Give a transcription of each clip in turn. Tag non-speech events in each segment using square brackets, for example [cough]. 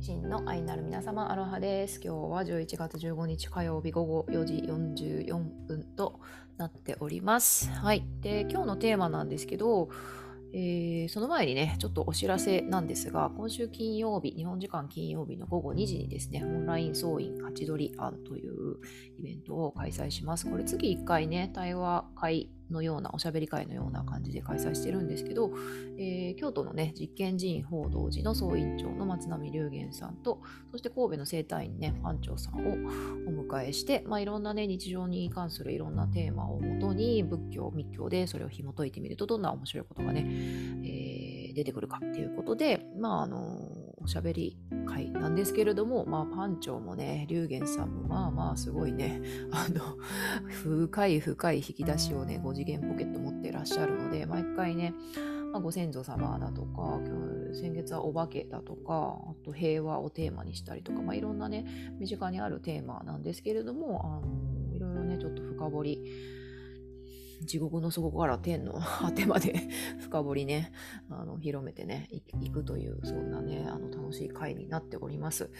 真の愛なる皆様アロハです。今日は11月15日火曜日午後4時44分となっております。はい。で今日のテーマなんですけどえー、その前にね、ちょっとお知らせなんですが、今週金曜日、日本時間金曜日の午後2時にですね、オンライン総員ハチドリ案というイベントを開催します。これ次1回ね、対話会のような、おしゃべり会のような感じで開催してるんですけど、えー、京都のね、実験寺院報道寺の総院長の松並龍玄さんと、そして神戸の生態院ね、班長さんをお迎えして、まあ、いろんなね、日常に関するいろんなテーマをもとに、仏教、密教でそれを紐解いてみると、どんな面白いことがね、えー、出てくるかっていうことで、まあ、あのおしゃべり会なんですけれども、まあ、パン長もね、龍玄さんもまあまあすごいね、[laughs] あの、深い深い引き出しをね、5次元ポケット持ってらっしゃるので、毎回ね、まあ、ご先祖様だとか、先月はお化けだとか、あと平和をテーマにしたりとか、まあ、いろんなね、身近にあるテーマなんですけれども、あのいろいろね、ちょっと深掘り地獄の底から天の [laughs] 果てまで [laughs] 深掘りね、あの、広めてね、いくという、そんなね、あの、楽しい回になっております。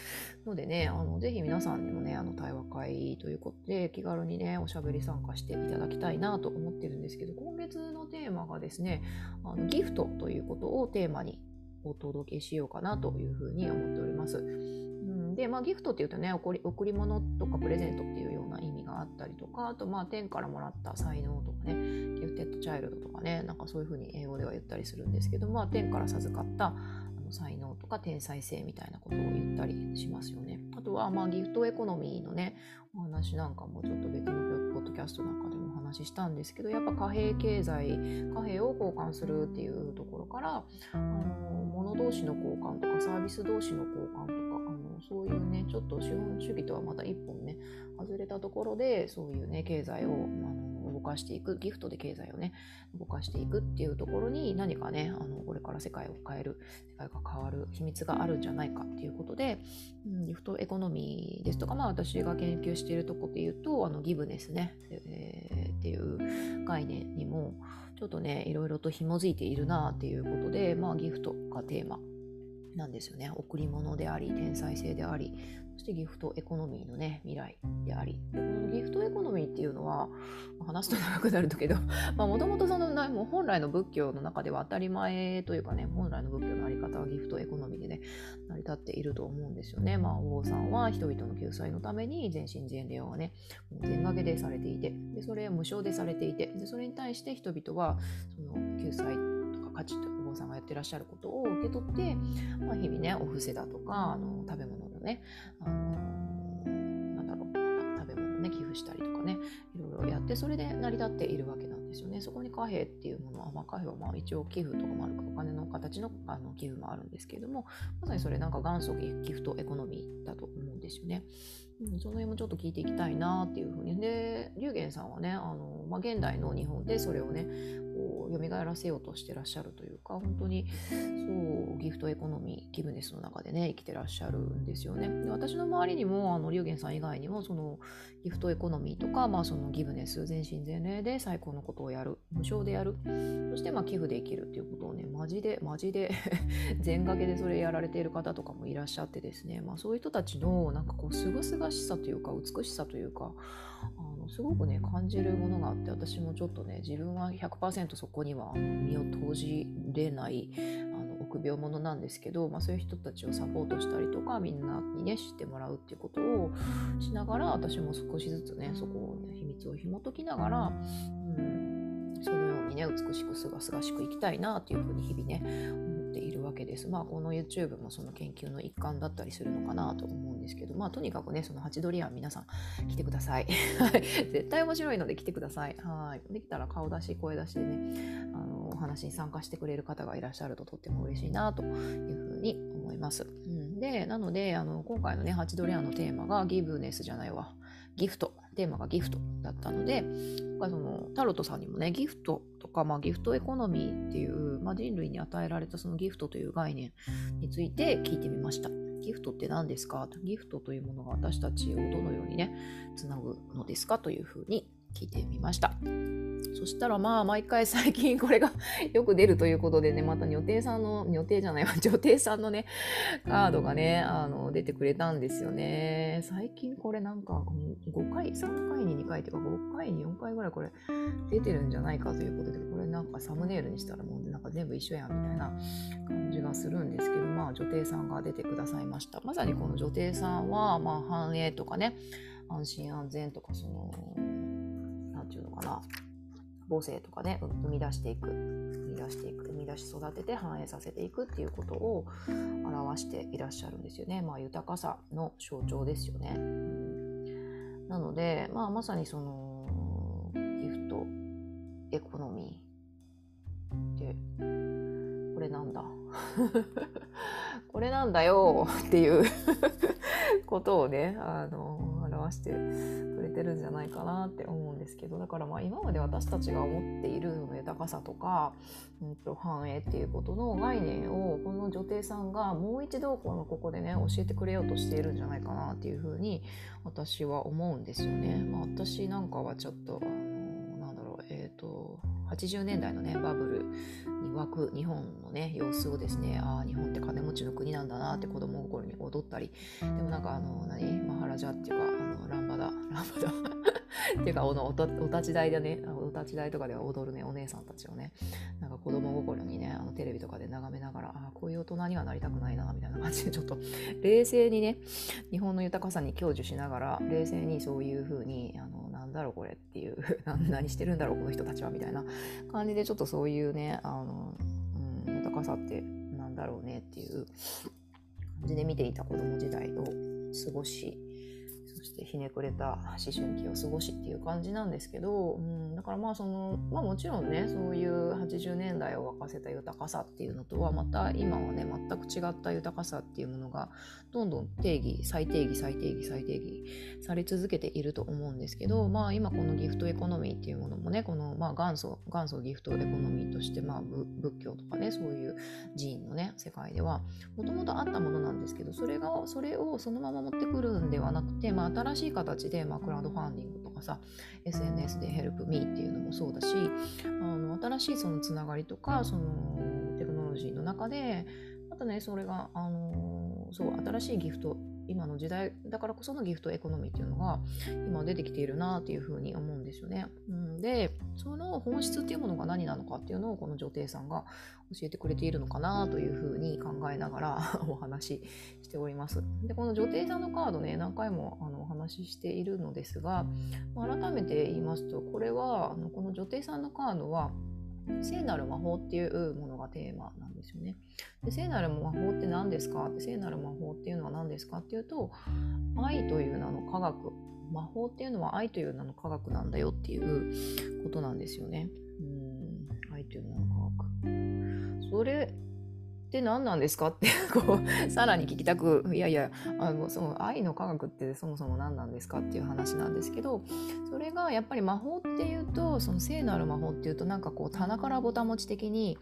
のでね、あの、ぜひ皆さんにもね、あの、対話会ということで、気軽にね、おしゃべり参加していただきたいなと思ってるんですけど、今月のテーマがですね、あのギフトということをテーマにお届けしようかなというふうに思っております。うん、で、まあ、ギフトっていうとね贈り、贈り物とかプレゼントっていうあったりとか、あと、まあ、天からもらった才能とかね、ギフテッドチャイルドとかね、なんかそういうふうに英語では言ったりするんですけど、まあ、天から授かった才能とか天才性みたいなことを言ったりしますよね。あとは、まあ、ギフトエコノミーのね、お話なんかもちょっと別のポッドキャストなんかでもお話ししたんですけど、やっぱ貨幣経済、貨幣を交換するっていうところから、あの物同士の交換とかサービス同士の交換とか、あのそういうね、ちょっと資本主義とはまた一本ね、外れたところで、そういうね、経済を、まあの動かしていくギフトで経済をね動かしていくっていうところに何かねあのこれから世界を変える世界が変わる秘密があるんじゃないかっていうことで、うん、ギフトエコノミーですとかまあ私が研究しているとこで言うとあのギブネスね、えー、っていう概念にもちょっとねいろいろと紐づいているなっていうことでまあギフトがテーマなんですよね贈り物であり天才性でありそしてギフトエコノミーのね、未来であり。このギフトエコノミーっていうのは、話すと長くなるんだけど、[laughs] もともとそのもう本来の仏教の中では当たり前というかね、本来の仏教のあり方はギフトエコノミーでね、成り立っていると思うんですよね。まあ、お坊さんは人々の救済のために全身全霊をね、もう全掛けでされていて、でそれ無償でされていて、でそれに対して人々はその救済とか価値とお坊さんがやってらっしゃることを受け取って、まあ、日々ね、お布施だとか、あの食べ物のね、あのなんだろう、食べ物ね、寄付したりとかね、いろいろやって、それで成り立っているわけなんですよね。そこに貨幣っていうものは、まあ、貨幣はまあ一応寄付とかもあるか、お金の形のあの寄付もあるんですけれども、まさにそれなんか元祖ギフトエコノミーだと思うんですよね。うん、その辺もちょっと聞いていきたいなっていうふうに。で、龍玄さんはね、あのまあ、現代の日本でそれをね、こう蘇らせようとしてらっしゃるというか、本当にそうギフトエコノミー、ギブネスの中でね、生きてらっしゃるんですよね。で私の周りにも、あの龍玄さん以外にも、そのギフトエコノミーとか、まあ、そのギブネス、全身全霊で最高のことをやる、無償でやる、そしてまあ寄付で生きるっていうことをね、マジで、マジで [laughs] 全掛けでそれやられている方とかもいらっしゃってですね、まあ、そういう人たちのなんかこう、すがすがしさというか美しさというかあのすごくね感じるものがあって私もちょっとね自分は100%そこには身を投じれないあの臆病者なんですけど、まあ、そういう人たちをサポートしたりとかみんなにね知ってもらうっていうことをしながら私も少しずつねそこをね秘密を紐解きながら、うん、そのようにね美しくすがすがしく生きたいなっていうふうに日々ねているわけです。まあ、この YouTube もその研究の一環だったりするのかなと思うんですけど、まあ、とにかくね、そのハチドリアン皆さん来てくださ [laughs] い。絶対面白いので来てください。はい。できたら顔出し、声出しでね、あの、お話に参加してくれる方がいらっしゃるととっても嬉しいなというふうに思います。うん、で、なので、あの、今回のね、ハチドリアンのテーマがギブネスじゃないわ。ギフト。テーマがギフトだったので、今回そのタロットさんにもね、ギフトとか、まあ、ギフトエコノミーっていう、まあ、人類に与えられたそのギフトという概念について聞いてみました。ギフトって何ですか？ギフトというものが私たちをどのようにね、つなぐのですか？というふうに聞いてみました。そしたらまあ毎回最近これが [laughs] よく出るということでね、また女帝さんの、女帝じゃないわ、[laughs] 女帝さんのね、カードがね、あの、出てくれたんですよね。最近これなんか5回、3回に2回というか5回に4回ぐらいこれ出てるんじゃないかということで、これなんかサムネイルにしたらもうなんか全部一緒やんみたいな感じがするんですけど、まあ女帝さんが出てくださいました。まさにこの女帝さんは、まあ繁栄とかね、安心安全とかそ、のかな、母性とかね生み出していく生み出していく生み出し育てて反映させていくっていうことを表していらっしゃるんですよね。まあ、豊かさの象徴ですよね。うん、なので、まあ、まさにそのギフトエコノミーってこれなんだ？[laughs] これなんだよっていう [laughs] ことをねあのしてくれてるんじゃないかなって思うんですけどだからまあ今まで私たちが思っている豊かさとか、うん、と繁栄っていうことの概念をこの女帝さんがもう一度このここでね教えてくれようとしているんじゃないかなっていうふうに私は思うんですよね。まあ、私なんかはちょっとあのなんだろうえ、ー、と80年代のねバブルに沸く日本のね様子をですねああ日本って金持ちの国なんだなって子供心に踊ったりでもなんかあの何？ジャっていうかあのランバダ [laughs] ランバダ。っていうかおのお立ち台でねお立ち台とかでは踊るねお姉さんたちをね。なんか子供心にねあのテレビとかで眺めながらあこういう大人にはなりたくないなみたいな感じでちょっと冷静にね日本の豊かさに享受しながら冷静にそういうふうにあのなんだろうこれっていう [laughs] 何してるんだろうこの人たちはみたいな感じでちょっとそういうねあの、うん、豊かさってなんだろうねっていう感じで見ていた子供時代を過ごしそしてひねくれた思春期を過ごしっていう感じなんですけど、うん、だからまあその、まあ、もちろんねそういう80年代を沸かせた豊かさっていうのとはまた今はね全く違った豊かさっていうものがどんどん定義再定義再定義再定義され続けていると思うんですけど、まあ、今このギフトエコノミーっていうものもねこのまあ元祖元祖ギフトエコノミーとしてまあ仏教とかねそういう寺院のね世界ではもともとあったものなんですけどそれがそれをそのまま持ってくるんではなくて、まあ、新しい形で、まあ、クラウドファンディングとかさ SNS でヘルプミーっていうのもそうだしあの新しいそのつながりとかそのテクノロジーの中でまたねそれがあのそう新しいギフト今の時代だからこそのギフトエコノミーっていうのが今出てきているなっていうふうに思うんですよね。うん、でその本質っていうものが何なのかっていうのをこの女帝さんが教えてくれているのかなというふうに考えながら [laughs] お話ししております。でこの女帝さんのカードね何回もあのお話ししているのですが改めて言いますとこれはあのこの女帝さんのカードは聖なる魔法っていうものがテーマなんですよね。で聖なる魔法って何ですか？聖なる魔法っていうのは何ですかっていうと愛という名の科学魔法っていうのは愛という名の科学なんだよっていうことなんですよね。うん愛という名の科学。それって何なんですか？ってこうさらに聞きたくいやいやあのその愛の科学ってそもそも何なんですか？っていう話なんですけどそれがやっぱり魔法っていうとその聖なる魔法っていうとなんかこう棚からぼたもち的に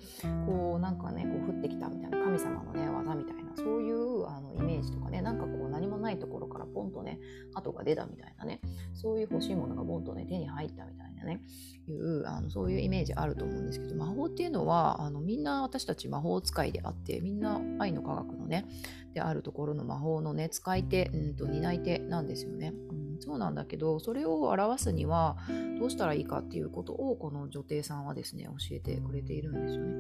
こうなんかねこう降ってきたみたいな神様のね技みたいなそういうあのイメージとかねなんかこう何もないところからポンとね鳩が出たみたいなねそういう欲しいものがボンとね手に入ったみたいなねいうあのそういうイメージあると思うんですけど魔法っていうのはあのみんな私たち魔法使いであってみんな愛の科学のねであるところの魔法のね使い手、うんと担い手なんですよね、うん、そうなんだけどそれを表すにはどうしたらいいかっていうことをこの女帝さんはですね教えてくれているんですよね、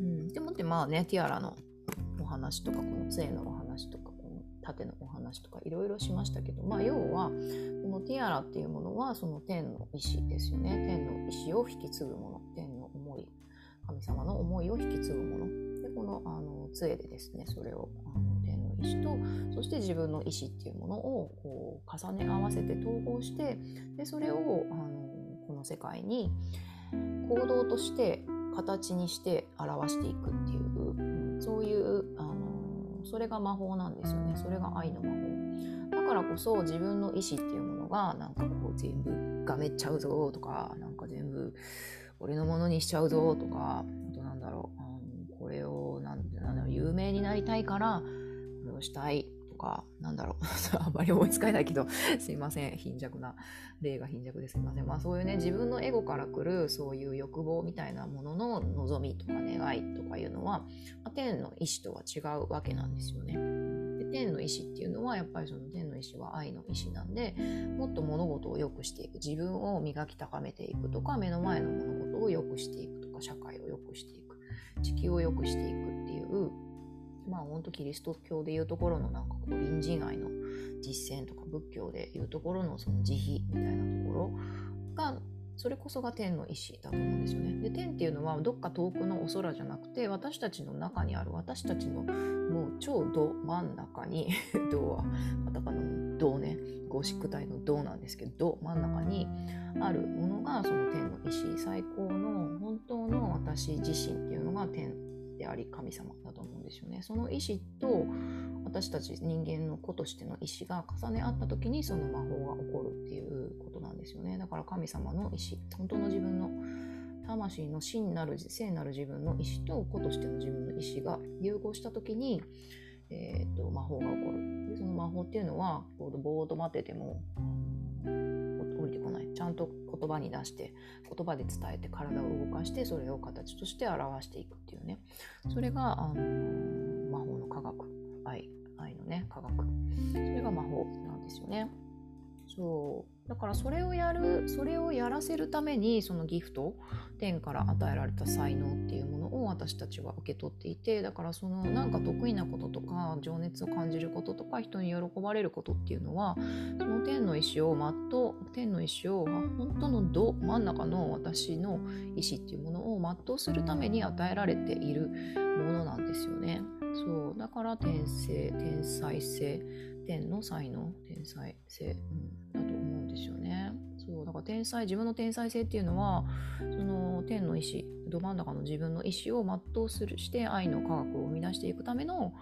うん、でもってまあねティアラのお話とかこの杖のお話とか縦のお話とかいろいろしましたけど、まあ、要はこのティアラっていうものはその天の意志ですよね。天の意志を引き継ぐもの。天の思い。神様の思いを引き継ぐもの。のあの杖でですねそれをあの天の意志とそして自分の意志っていうものをこう重ね合わせて統合してでそれをあのこの世界に行動として形にして表していくっていう、そういうあのそれが魔法なんですよね。それが愛の魔法。だからこそ自分の意志っていうものがなんかこう全部がめっちゃうぞとかなんか全部俺のものにしちゃうぞとか有名になりたいからこれをしたいとか、なんだろう。[laughs] あんまり思いつかないけど、すいません。貧弱な、例が貧弱ですいません。まあそういうね、自分のエゴから来るそういう欲望みたいなものの望みとか願いとかいうのは、まあ、天の意志とは違うわけなんですよね。天の意志っていうのは、やっぱりその天の意志は愛の意志なんで、もっと物事を良くしていく。自分を磨き高めていくとか、目の前の物事を良くしていくとか、社会を良くしていく。地球を良くしていくっていうまあ本当キリスト教でいうところのなんかこう隣人愛の実践とか仏教でいうところのその慈悲みたいなところがそれこそが天の意志だと思うんですよね。で天っていうのはどっか遠くのお空じゃなくて私たちの中にある私たちのもう超ど真ん中に [laughs] 銅はカタカナの銅ねゴシック体の銅なんですけど真ん中にあるものがその天の意志最高の本当の私自身っていうのが天であり神様だと思うんですよね。その意志と私たち人間の子としての意志が重ね合った時にその魔法が起こるっていうことなんですよね。だから神様の意志、本当の自分の魂の真なる聖なる自分の意志と子としての自分の意志が融合した時に、えーと、魔法が起こるでその魔法っていうのはこうぼーっと待っててもてこない。ちゃんと言葉に出して言葉で伝えて体を動かしてそれを形として表していくっていうね。それが、あの、魔法の科学。愛。愛のね科学。それが魔法なんですよね。そう。だからそれをやるそれをやらせるためにそのギフト天から与えられた才能っていうものを私たちは受け取っていてだからそのなんか得意なこととか情熱を感じることとか人に喜ばれることっていうのはその天の意志を全う天の意志を本当のど真ん中の私の意志っていうものを全うするために与えられているものなんですよね。そうだから天性天才性天の才能天才性、うん、だと思うんですよね。そうだから天才自分の天才性っていうのはその天の意志ど真ん中の自分の意志を全うするして愛の科学を生み出していくための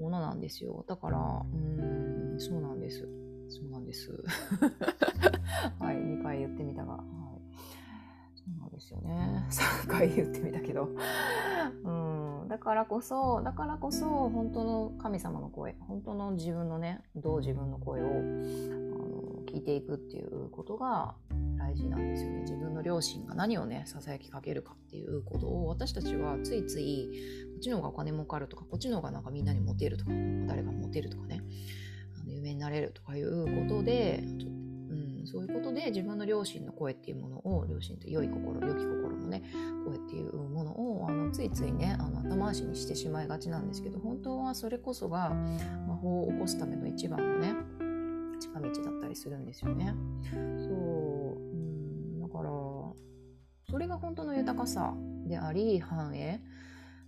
ものなんですよ。だからうんそうなんです。そうなんです。[laughs] はい2回言ってみたが、はい、そうなんですよね。3回言ってみたけど。[laughs] うんだからこそだからこそ本当の神様の声本当の自分のねどう自分の声を聞いていくっていうことが大事なんですよね。自分の両親が何をねささやきかけるかっていうことを私たちはついついこっちの方がお金儲かるとかこっちの方がなんかみんなにモテるとか誰がモテるとかね。あの有名になれるとかいうことでちょっと、そういうことで自分の両親の声っていうものを両親と良い心良き心のね声っていうものをあのついついねあの後回しにしてしまいがちなんですけど本当はそれこそが魔法を起こすための一番のね近道だったりするんですよね。そう、うん、だからそれが本当の豊かさであり繁栄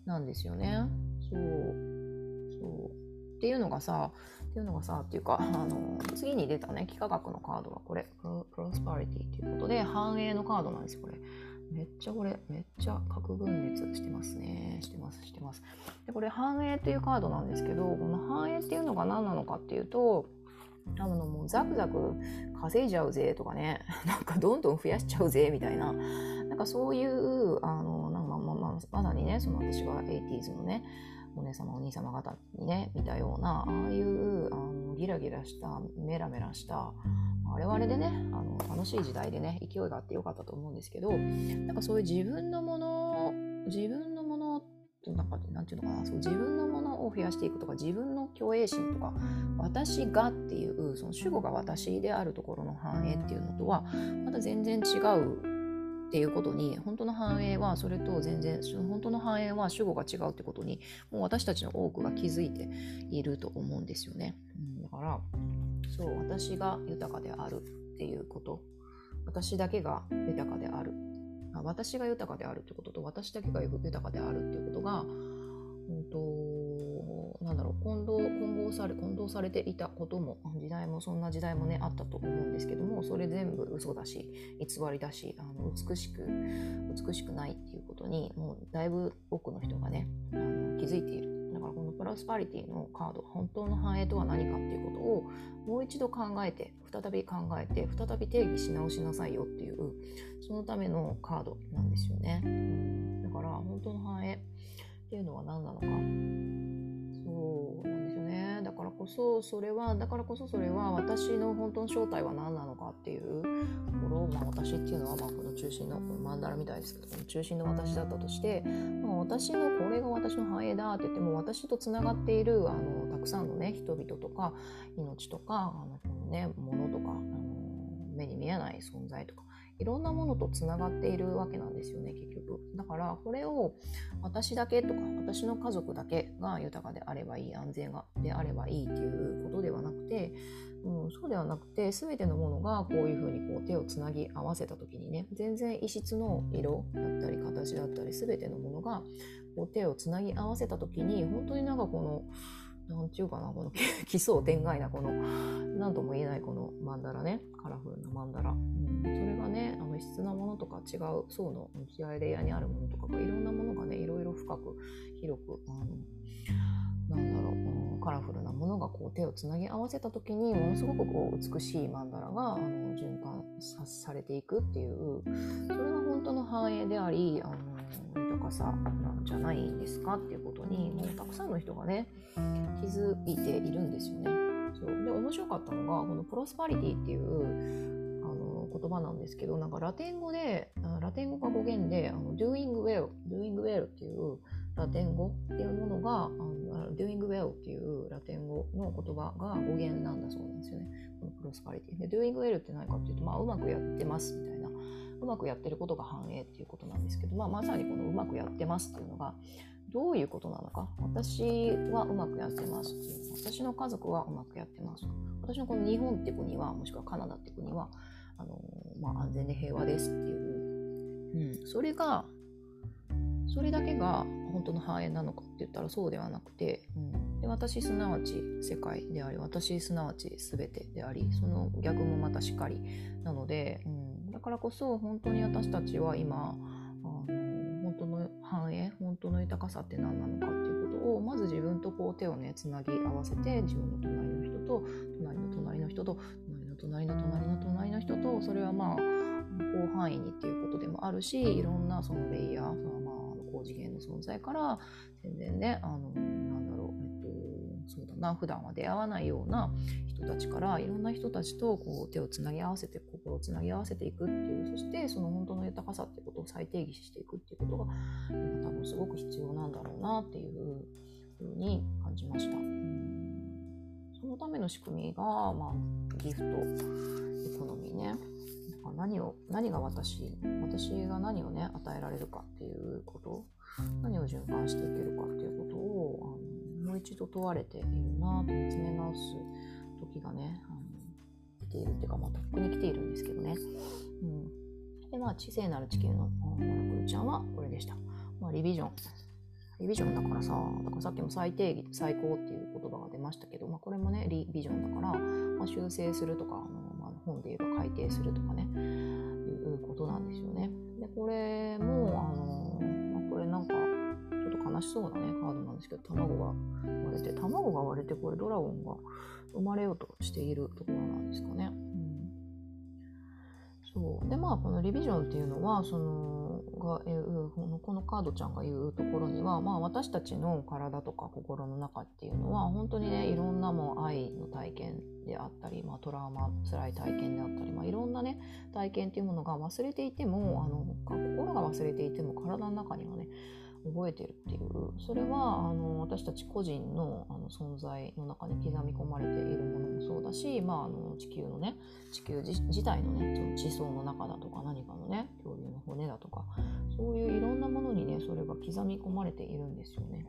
なんですよね。そうそうっていうのがさっていうのがさっていうかあの次に出たね幾何学のカードはこれプロスパリティということで繁栄のカードなんですこれ。めっちゃこれ、めっちゃ核分裂してますね。してます、してます。で、これ繁栄っていうカードなんですけど、この繁栄っていうのが何なのかっていうと、あのもうザクザク稼いじゃうぜとかね。[laughs] なんかどんどん増やしちゃうぜみたいな。なんかそういうあのなんかままままさにねその私は 80s のねお姉様お兄様方にね見たようなああいうあのギラギラしたメラメラしたあれはあれでねあの楽しい時代でね勢いがあってよかったと思うんですけどなんかそういう自分のもの自分のものなんかなんていうのかなそう自分のものを増やしていくとか自分の虚栄心とか私がっていうその主語が私であるところの繁栄っていうのとはまた全然違うっていうことに本当の繁栄はそれと全然本当の繁栄は主語が違うってことにもう私たちの多くが気づいていると思うんですよね、うん、だからそう私が豊かであるっていうこと。私だけが豊かである。私が豊かであるってことと私だけが豊かであるっていうことが、うんと、なんだろう混同混合され混同されていたことも時代もそんな時代もねあったと思うんですけどもそれ全部嘘だし偽りだしあの美しく美しくないっていうことにもうだいぶ多くの人がねあの気づいている。プロスパリティのカード本当の繁栄とは何かっていうことをもう一度考えて再び考えて再び定義し直しなさいよっていうそのためのカードなんですよね、だから本当の繁栄っていうのは何なのか。からからこそそれはだからこそそれは私の本当の正体は何なのかっていうところを、まあ、私っていうのはまあこの中心のこのマンダラみたいですけどこの中心の私だったとして、まあ、私のこれが私の繁栄だって言っても私とつながっているあのたくさんのね人々とか命とかあのこの、ね、物とかあの目に見えない存在とかいろんなものとつながっているわけなんですよね結局。だからこれを私だけとか私の家族だけが豊かであればいい安全がであればいいっていうことではなくて、うん、そうではなくて全てのものがこういうふうにこう手をつなぎ合わせた時にね全然異質の色だったり形だったり全てのものがこう手をつなぎ合わせた時に本当になんかこのなんていうかな、この [laughs] 奇想天外なこの、なんとも言えないこのマンダラね、カラフルなマンダラ。うん、それがね、あの質なものとか違う層の向き合いレイヤーにあるものとかがいろんなものがね、いろいろ深く、広く、あのなんだろう、カラフルなものがこう手をつなぎ合わせた時にものすごくこう美しいマンダラがあの循環されていくっていうそれが本当の繁栄でありあの豊かさなんじゃないんですかっていうことにもうたくさんの人がね気づいているんですよね。そうで面白かったのがこのプロスパリティっていうあの言葉なんですけどなんかラテン語でラテン語が語源であの doing well doing well っていうラテン語っていうものがあの doing well っていうラテン語の言葉が語源なんだそうなんですよね。このプロスパリティで doing well って何かっていうと、まあ、うまくやってますみたいなうまくやってることが繁栄っていうことなんですけど、まあ、まさにこのうまくやってますっていうのがどういうことなのか？私はうまくやってますっていう私の家族はうまくやってます。私のこの日本って国はもしくはカナダって国はあの、まあ、安全で平和ですっていう、うん、それがそれだけが本当の繁栄なのかって言ったらそうではなくて、うん、で私すなわち世界であり私すなわち全てでありその逆もまたしかりなので、うん、だからこそ本当に私たちは今あの本当の繁栄本当の豊かさって何なのかっていうことをまず自分とこう手をねつなぎ合わせて自分の隣の人と隣の隣の人と隣の隣の隣の隣の人とそれはまあ広範囲にっていうことでもあるしいろんなそのレイヤーそのまあ高次元の存在から全然ねあの、そうだな普段は出会わないような人たちからいろんな人たちとこう手をつなぎ合わせて心をつなぎ合わせていくっていうそしてその本当の豊かさってことを再定義していくっていうことが今多分すごく必要なんだろうなっていうふうに感じました。そのための仕組みが、まあ、ギフトエコノミーね何を何が私私が何をね与えられるかっていうこと何を循環していけるかっていうことをあもう一度問われているなと見つめ直す時がねあの来ているっていうか、まあ、とっくに来ているんですけどね。うん、でまあ知性なる地球のオラクルちゃんはこれでした。まあ、リビジョンリビジョンだからさ、だからさっきも最低義、最高っていう言葉が出ましたけど、まあ、これもね、リビジョンだから、まあ、修正するとか、あのまあ、本で言えば改定するとかね、いうことなんですよね。で、これも、あの、まあ、これなんか、悲しそうなね、カードなんですけど、卵が割れて、卵が割れて、これドラゴンが生まれようとしているところなんですかね。そうでまあこのリビジョンっていうのはそのが言うこのカードちゃんが言うところには、まあ、私たちの体とか心の中っていうのは本当にねいろんなもう愛の体験であったり、まあ、トラウマ辛い体験であったり、まあ、いろんなね体験っていうものが忘れていてもあの心が忘れていても体の中にはね覚えてるっていうそれはあの私たち個人のあの存在の中に刻み込まれているものもそうだし、まあ、あの地球のね地球自体のねその地層の中だとか何かのね恐竜の骨だとかそういういろんなものにねそれが刻み込まれているんですよね。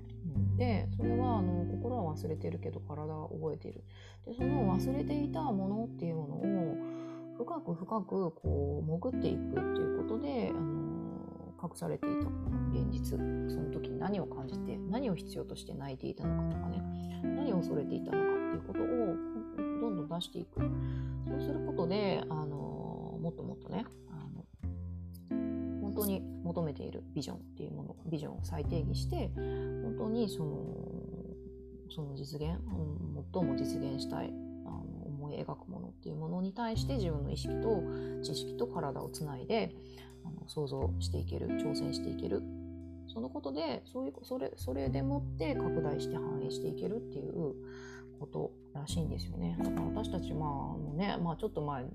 でそれはあの心は忘れてるけど体は覚えている。でその忘れていたものっていうものを深く深くこう潜っていくっていうことであの隠されていた現実その時に何を感じて何を必要として泣いていたのかとかね何を恐れていたのかっていうことをどんどん出していく。そうすることであのもっともっとねあの本当に求めているビジョンっていうものビジョンを再定義して本当にそのその実現、最も実現したいあの思い描くものっていうものに対して自分の意識と知識と体をつないであの想像していける挑戦していけるそのことでそういうそれそれでもって拡大して反映していけるっていうことらしいんですよね。だから私たちまあもうね、まあ、ちょっと前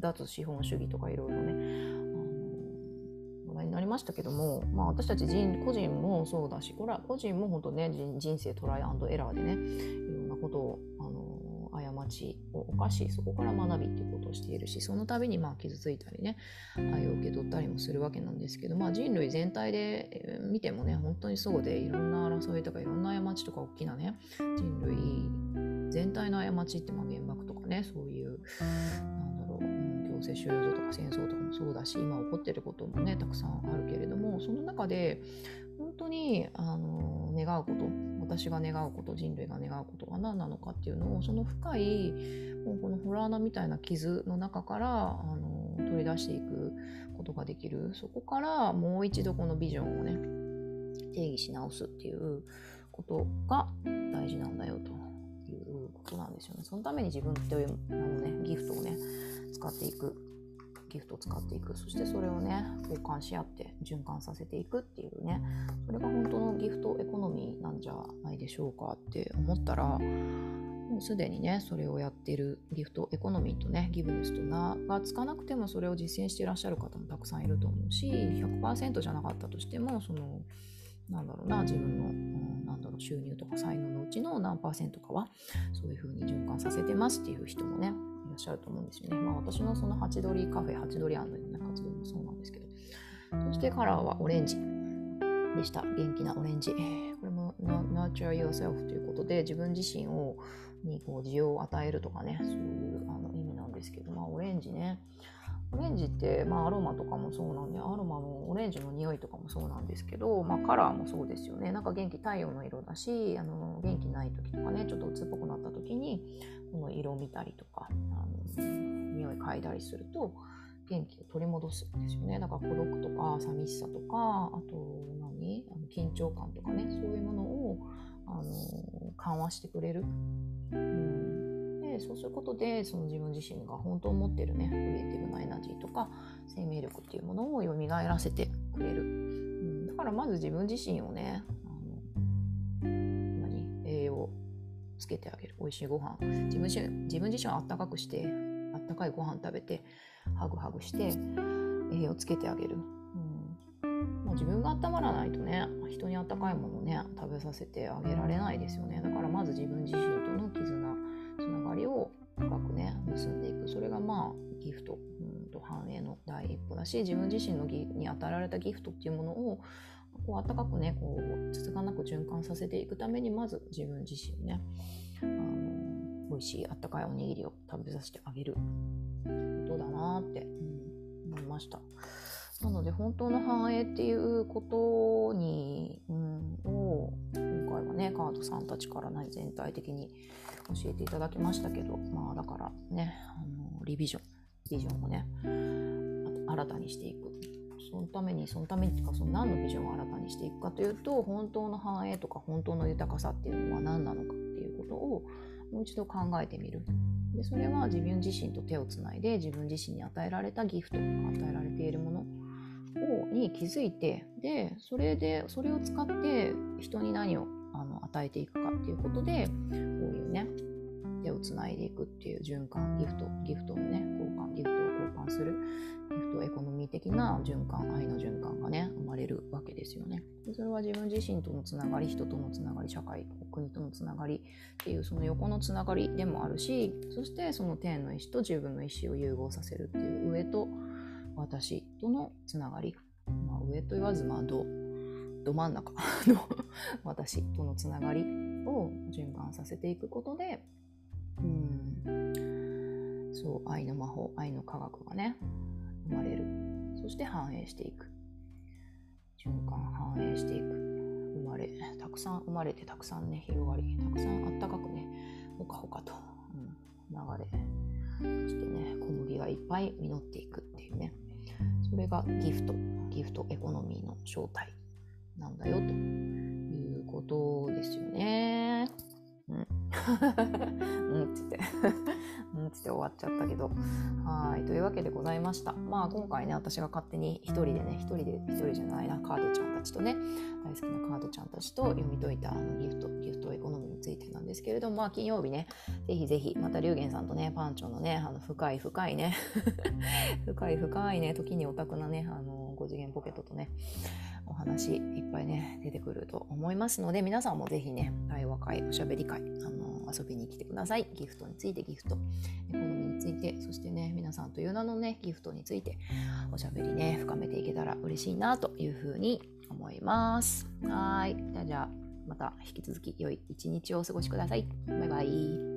脱資本主義とかいろいろね話題になりましたけども、まあ、私たち人個人もそうだしこれは個人も本当ね人生トライアンドエラーでねいろんなことをあの過ちを犯しそこから学びっていうことをしているしその度にまあ傷ついたりね愛を受け取ったりもするわけなんですけど、まあ、人類全体で見てもね本当にそうでいろんな争いとかいろんな過ちとか大きなね人類全体の過ちってまあ原爆とかねそういうなんだろう、強制収容所とか戦争とかもそうだし今起こってることもねたくさんあるけれどもその中で本当にあの願うこと私が願うこと人類が願うことが何なのかっていうのをその深いもうこのホラー穴みたいな傷の中からあの取り出していくことができるそこからもう一度このビジョンをね定義し直すっていうことが大事なんだよということなんですよね。そのために自分というあの、ね、ギフトをね使っていくギフトを使っていく。そしてそれをね交換し合って循環させていくっていうね。それが本当のギフトエコノミーなんじゃないでしょうかって思ったらもうすでにねそれをやってるギフトエコノミーとねギブネスと名がつかなくてもそれを実践していらっしゃる方もたくさんいると思うし100%じゃなかったとしてもそのなんだろうな自分の、うん、なんだろう収入とか才能のうちの何パーセントかはそういうふうに循環させてますっていう人もねらっしゃると思うんですよね。まあ私のそのハチドリカフェ、ハチドリアンのような活動もそうなんですけど。そしてカラーはオレンジでした。元気なオレンジ。これも Nurture Yourself ということで自分自身をにこう需要を与えるとかね、そういうあの意味なんですけど、まあオレンジね。オレンジって、まあ、アロマとかもそうなんでアロマのオレンジの匂いとかもそうなんですけど、まあ、カラーもそうですよね。なんか元気太陽の色だしあの元気ない時とかねちょっと鬱っぽくなった時にこの色を見たりとかあの匂い嗅いだりすると元気を取り戻すんですよね。だから孤独とか寂しさとかあと何？あの緊張感とかね。そういうものをあの緩和してくれる、うん、でそうすることでその自分自身が本当持ってるねクリエイティブなエナジーとか生命力っていうものを蘇らせてくれる、うん、だからまず自分自身をねあの何？栄養つけてあげる。美味しいご飯。自分自身自分自身をあったかくしてあったかいご飯食べてハグハグして栄養つけてあげる、うん。まあ、自分が温まらないとね人にあったかいものね食べさせてあげられないですよね。だからまず自分自身との絆りを深くね結んでいく。それがまあギフト、うん、と繁栄の第一歩だし自分自身のギに与えられたギフトっていうものをこう暖かくねこうつつがなく循環させていくためにまず自分自身ねあの美味しいあったかいおにぎりを食べさせてあげることだなって、思いました。なので本当の繁栄っていうことに、うん、を今回はねカードさんたちからね全体的に教えていただきましたけどまあだからねあのリビジョンビジョンをね新たにしていく。そのためにそのためにっていうかその何のビジョンを新たにしていくかというと本当の繁栄とか本当の豊かさっていうのは何なのかっていうことをもう一度考えてみる。でそれは自分自身と手をつないで自分自身に与えられたギフト与えられているものに気づいてでそれでそれを使って人に何をあの与えていくかっていうことでこういうね手をつないでいくっていう循環ギフトギフトのね交換ギフトを交換するギフトエコノミー的な循環愛の循環がね生まれるわけですよね。でそれは自分自身とのつながり人とのつながり社会国とのつながりっていうその横のつながりでもあるしそしてその天の意志と自分の意志を融合させるっていう上と私とのつながり、上と言わずまあどど真ん中 [laughs] の私とのつながりを循環させていくことでうんそう愛の魔法愛の科学がね生まれる。そして繁栄していく。循環繁栄していく。生まれたくさん生まれてたくさんね広がりたくさんあったかくねほかほかと、うん、流れ。そしてね小麦がいっぱい実っていくっていうね。それがギフトギフトエコノミーの正体なんだよということですよね。うんうん。[laughs] っつって。[laughs] うんっつって終わっちゃったけど。はい。というわけでございました。まあ今回ね私が勝手に一人でね一人で一人じゃないな。カードちゃんたちとね大好きなカードちゃんたちと読み解いたあのギフトギフトエコノミーについてなんですけれどもまあ金曜日ねぜひぜひまた龍玄さんとねパンチョのねあの深い深いね [laughs] 深い深いね時にオタクなねあの5次元ポケットとねお話いっぱいね出てくると思いますので皆さんもぜひね対話会おしゃべり会、あの、遊びに来てください。ギフトについてギフトエコノミーについてそしてね皆さんという名のねギフトについておしゃべりね深めていけたら嬉しいなというふうに思います。はい。じゃあまた引き続き良い一日をお過ごしください。バイバイ。